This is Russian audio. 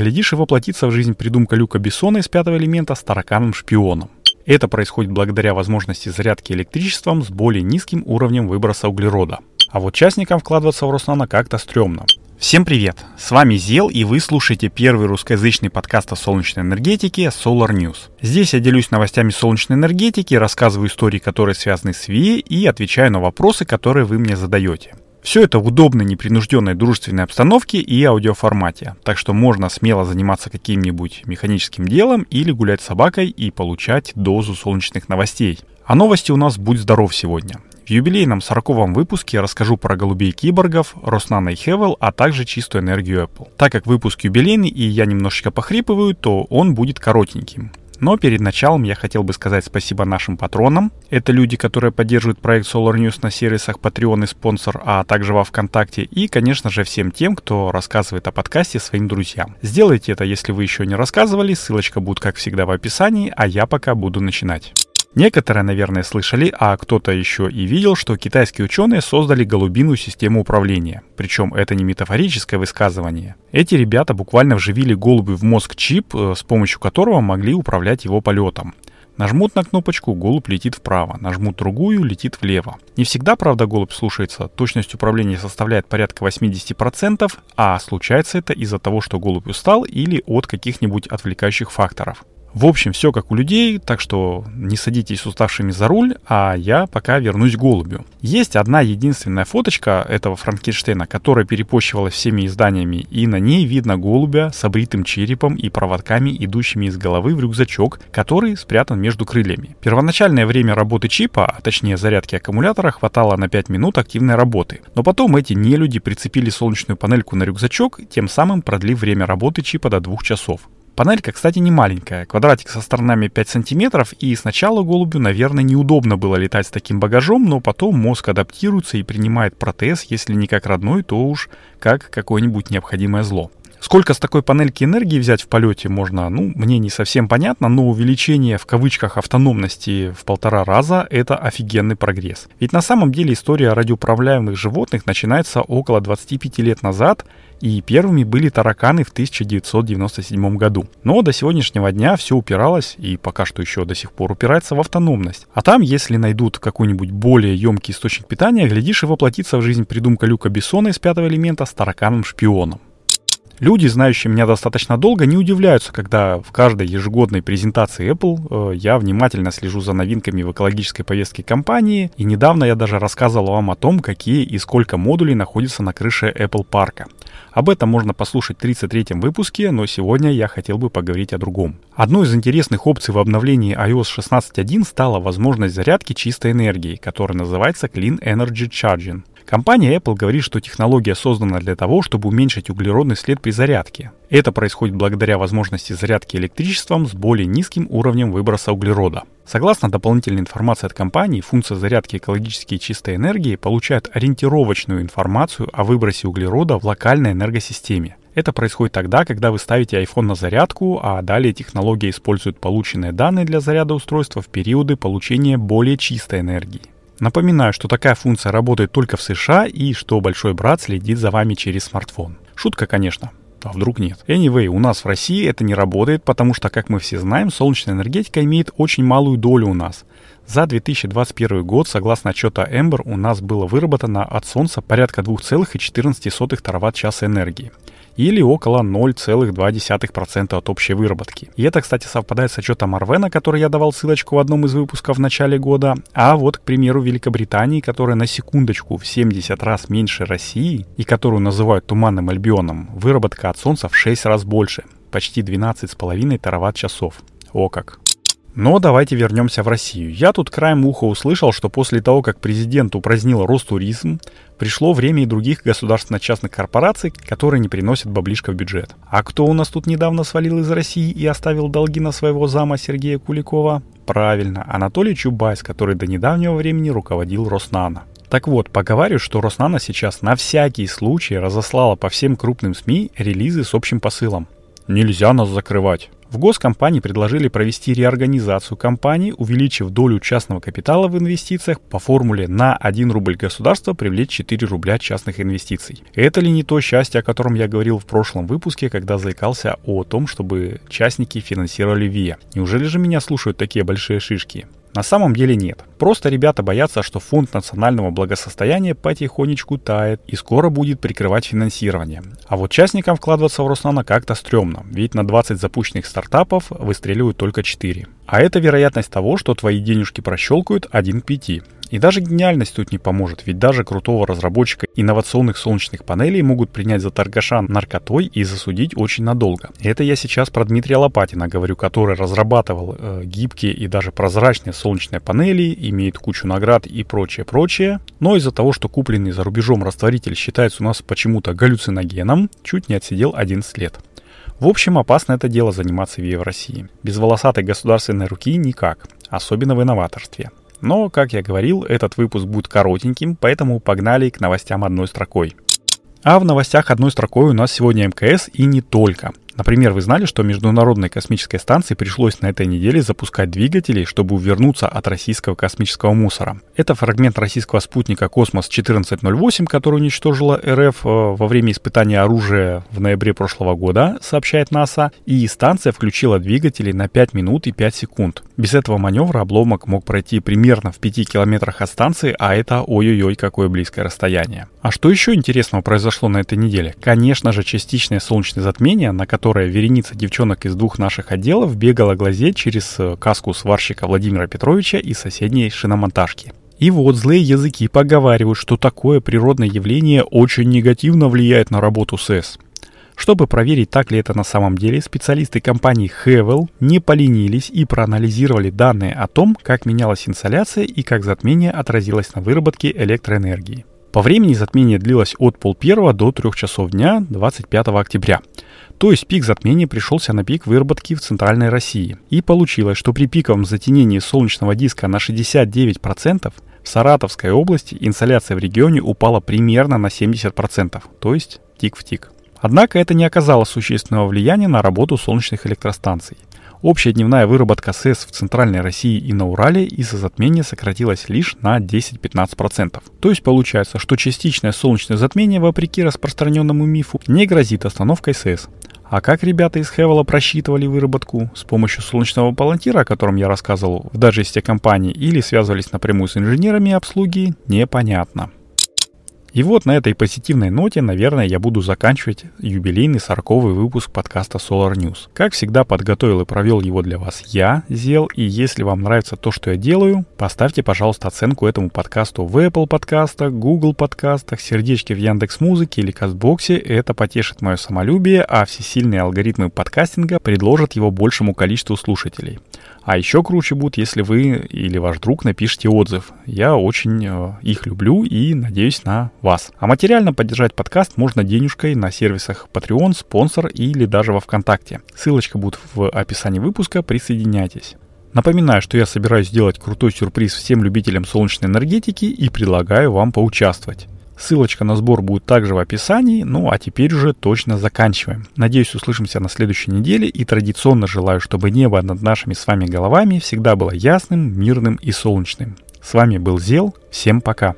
Глядишь, и воплотится в жизнь придумка Люка Бессона из пятого элемента с тараканом-шпионом. Это происходит благодаря возможности зарядки электричеством с более низким уровнем выброса углерода. А вот частникам вкладываться в Роснано как-то стрёмно. Всем привет! С вами Зел и вы слушаете первый русскоязычный подкаст о солнечной энергетике Solar News. Здесь я делюсь новостями солнечной энергетики, рассказываю истории, которые связаны с ВИЭ и отвечаю на вопросы, которые вы мне задаете. Все это в удобной, непринужденной дружественной обстановке и аудиоформате, так что можно смело заниматься каким-нибудь механическим делом или гулять с собакой и получать дозу солнечных новостей. А новости у нас «Будь здоров» сегодня. В юбилейном 40-м выпуске я расскажу про голубей-киборгов, Роснано и Хевел, а также чистую энергию Apple. Так как выпуск юбилейный и я немножечко похрипываю, то он будет коротеньким. Но перед началом я хотел бы сказать спасибо нашим патронам. Это люди, которые поддерживают проект Solar News на сервисах Patreon и спонсор, а также во Вконтакте. И, конечно же, всем тем, кто рассказывает о подкасте своим друзьям. Сделайте это, если вы еще не рассказывали. Ссылочка будет, как всегда, в описании, а я пока буду начинать. Некоторые, наверное, слышали, а кто-то еще и видел, что китайские ученые создали голубиную систему управления. Причем это не метафорическое высказывание. Эти ребята буквально вживили голубю в мозг чип, э, с помощью которого могли управлять его полетом. Нажмут на кнопочку, голубь летит вправо, нажмут другую, летит влево. Не всегда, правда, голубь слушается, точность управления составляет порядка 80%, а случается это из-за того, что голубь устал или от каких-нибудь отвлекающих факторов. В общем, все как у людей, так что не садитесь уставшими за руль, а я пока вернусь к голубю. Есть одна единственная фоточка этого Франкенштейна, которая перепощивалась всеми изданиями, и на ней видно голубя с обритым черепом и проводками, идущими из головы в рюкзачок, который спрятан между крыльями. Первоначальное время работы чипа, а точнее зарядки аккумулятора, хватало на 5 минут активной работы. Но потом эти нелюди прицепили солнечную панельку на рюкзачок, тем самым продлив время работы чипа до 2 часов. Панелька, кстати, не маленькая. Квадратик со сторонами 5 сантиметров, и сначала голубю, наверное, неудобно было летать с таким багажом, но потом мозг адаптируется и принимает протез, если не как родной, то уж как какое-нибудь необходимое зло. Сколько с такой панельки энергии взять в полете можно, ну, мне не совсем понятно, но увеличение в кавычках автономности в полтора раза – это офигенный прогресс. Ведь на самом деле история радиоуправляемых животных начинается около 25 лет назад, и первыми были тараканы в 1997 году. Но до сегодняшнего дня все упиралось, и пока что еще до сих пор упирается в автономность. А там, если найдут какой-нибудь более емкий источник питания, глядишь и воплотится в жизнь придумка Люка Бессона из пятого элемента с тараканом-шпионом. Люди, знающие меня достаточно долго, не удивляются, когда в каждой ежегодной презентации Apple э, я внимательно слежу за новинками в экологической повестке компании, и недавно я даже рассказывал вам о том, какие и сколько модулей находятся на крыше Apple парка. Об этом можно послушать в 33-м выпуске, но сегодня я хотел бы поговорить о другом. Одной из интересных опций в обновлении iOS 16.1 стала возможность зарядки чистой энергии, которая называется Clean Energy Charging. Компания Apple говорит, что технология создана для того, чтобы уменьшить углеродный след при зарядке. Это происходит благодаря возможности зарядки электричеством с более низким уровнем выброса углерода. Согласно дополнительной информации от компании, функция зарядки экологически чистой энергии получает ориентировочную информацию о выбросе углерода в локальной энергосистеме. Это происходит тогда, когда вы ставите iPhone на зарядку, а далее технология использует полученные данные для заряда устройства в периоды получения более чистой энергии. Напоминаю, что такая функция работает только в США и что большой брат следит за вами через смартфон. Шутка, конечно. А вдруг нет? Anyway, у нас в России это не работает, потому что, как мы все знаем, солнечная энергетика имеет очень малую долю у нас. За 2021 год, согласно отчета Ember, у нас было выработано от Солнца порядка 2,14 тераватт-часа энергии или около 0,2% от общей выработки. И это, кстати, совпадает с отчетом Арвена, который я давал ссылочку в одном из выпусков в начале года. А вот, к примеру, Великобритании, которая на секундочку в 70 раз меньше России и которую называют туманным альбионом, выработка от Солнца в 6 раз больше, почти 12,5 тераватт-часов. О как! Но давайте вернемся в Россию. Я тут краем уха услышал, что после того, как президент упразднил Ростуризм, пришло время и других государственно-частных корпораций, которые не приносят баблишка в бюджет. А кто у нас тут недавно свалил из России и оставил долги на своего зама Сергея Куликова? Правильно, Анатолий Чубайс, который до недавнего времени руководил Роснано. Так вот, поговариваю, что Роснано сейчас на всякий случай разослала по всем крупным СМИ релизы с общим посылом. Нельзя нас закрывать. В госкомпании предложили провести реорганизацию компании, увеличив долю частного капитала в инвестициях по формуле на 1 рубль государства привлечь 4 рубля частных инвестиций. Это ли не то счастье, о котором я говорил в прошлом выпуске, когда заикался о том, чтобы частники финансировали ВИА? Неужели же меня слушают такие большие шишки? На самом деле нет. Просто ребята боятся, что фонд национального благосостояния потихонечку тает и скоро будет прикрывать финансирование. А вот частникам вкладываться в Роснано как-то стрёмно, ведь на 20 запущенных стартапов выстреливают только 4. А это вероятность того, что твои денежки прощелкают 1 к 5. И даже гениальность тут не поможет, ведь даже крутого разработчика инновационных солнечных панелей могут принять за торгаша наркотой и засудить очень надолго. Это я сейчас про Дмитрия Лопатина говорю, который разрабатывал э, гибкие и даже прозрачные солнечные панели, имеет кучу наград и прочее-прочее. Но из-за того, что купленный за рубежом растворитель считается у нас почему-то галлюциногеном, чуть не отсидел 11 лет. В общем, опасно это дело заниматься в России. Без волосатой государственной руки никак, особенно в инноваторстве. Но, как я говорил, этот выпуск будет коротеньким, поэтому погнали к новостям одной строкой. А в новостях одной строкой у нас сегодня МКС и не только. Например, вы знали, что Международной космической станции пришлось на этой неделе запускать двигатели, чтобы увернуться от российского космического мусора. Это фрагмент российского спутника «Космос-1408», который уничтожила РФ э, во время испытания оружия в ноябре прошлого года, сообщает НАСА, и станция включила двигатели на 5 минут и 5 секунд. Без этого маневра обломок мог пройти примерно в 5 километрах от станции, а это ой-ой-ой какое близкое расстояние. А что еще интересного произошло на этой неделе? Конечно же, частичное солнечное затмение, на которое которая вереница девчонок из двух наших отделов бегала глазеть через э, каску сварщика Владимира Петровича и соседней шиномонтажки. И вот злые языки поговаривают, что такое природное явление очень негативно влияет на работу СЭС. Чтобы проверить, так ли это на самом деле, специалисты компании Hevel не поленились и проанализировали данные о том, как менялась инсоляция и как затмение отразилось на выработке электроэнергии. По времени затмение длилось от полпервого до 3 часов дня 25 октября. То есть пик затмения пришелся на пик выработки в Центральной России. И получилось, что при пиковом затенении солнечного диска на 69% в Саратовской области инсоляция в регионе упала примерно на 70%, то есть тик в тик. Однако это не оказало существенного влияния на работу солнечных электростанций. Общая дневная выработка СЭС в Центральной России и на Урале из-за затмения сократилась лишь на 10-15%. То есть получается, что частичное солнечное затмение, вопреки распространенному мифу, не грозит остановкой СЭС. А как ребята из Хевела просчитывали выработку? С помощью солнечного палантира, о котором я рассказывал в дажесте компании, или связывались напрямую с инженерами обслуги, непонятно. И вот на этой позитивной ноте, наверное, я буду заканчивать юбилейный сороковый выпуск подкаста Solar News. Как всегда, подготовил и провел его для вас я, Зел, и если вам нравится то, что я делаю, поставьте, пожалуйста, оценку этому подкасту в Apple подкастах, Google подкастах, сердечки в Яндекс Музыке или Кастбоксе. Это потешит мое самолюбие, а всесильные алгоритмы подкастинга предложат его большему количеству слушателей. А еще круче будет, если вы или ваш друг напишите отзыв. Я очень э, их люблю и надеюсь на вас. А материально поддержать подкаст можно денежкой на сервисах Patreon, спонсор или даже во ВКонтакте. Ссылочка будет в описании выпуска, присоединяйтесь. Напоминаю, что я собираюсь сделать крутой сюрприз всем любителям солнечной энергетики и предлагаю вам поучаствовать. Ссылочка на сбор будет также в описании. Ну а теперь уже точно заканчиваем. Надеюсь, услышимся на следующей неделе и традиционно желаю, чтобы небо над нашими с вами головами всегда было ясным, мирным и солнечным. С вами был Зел. Всем пока.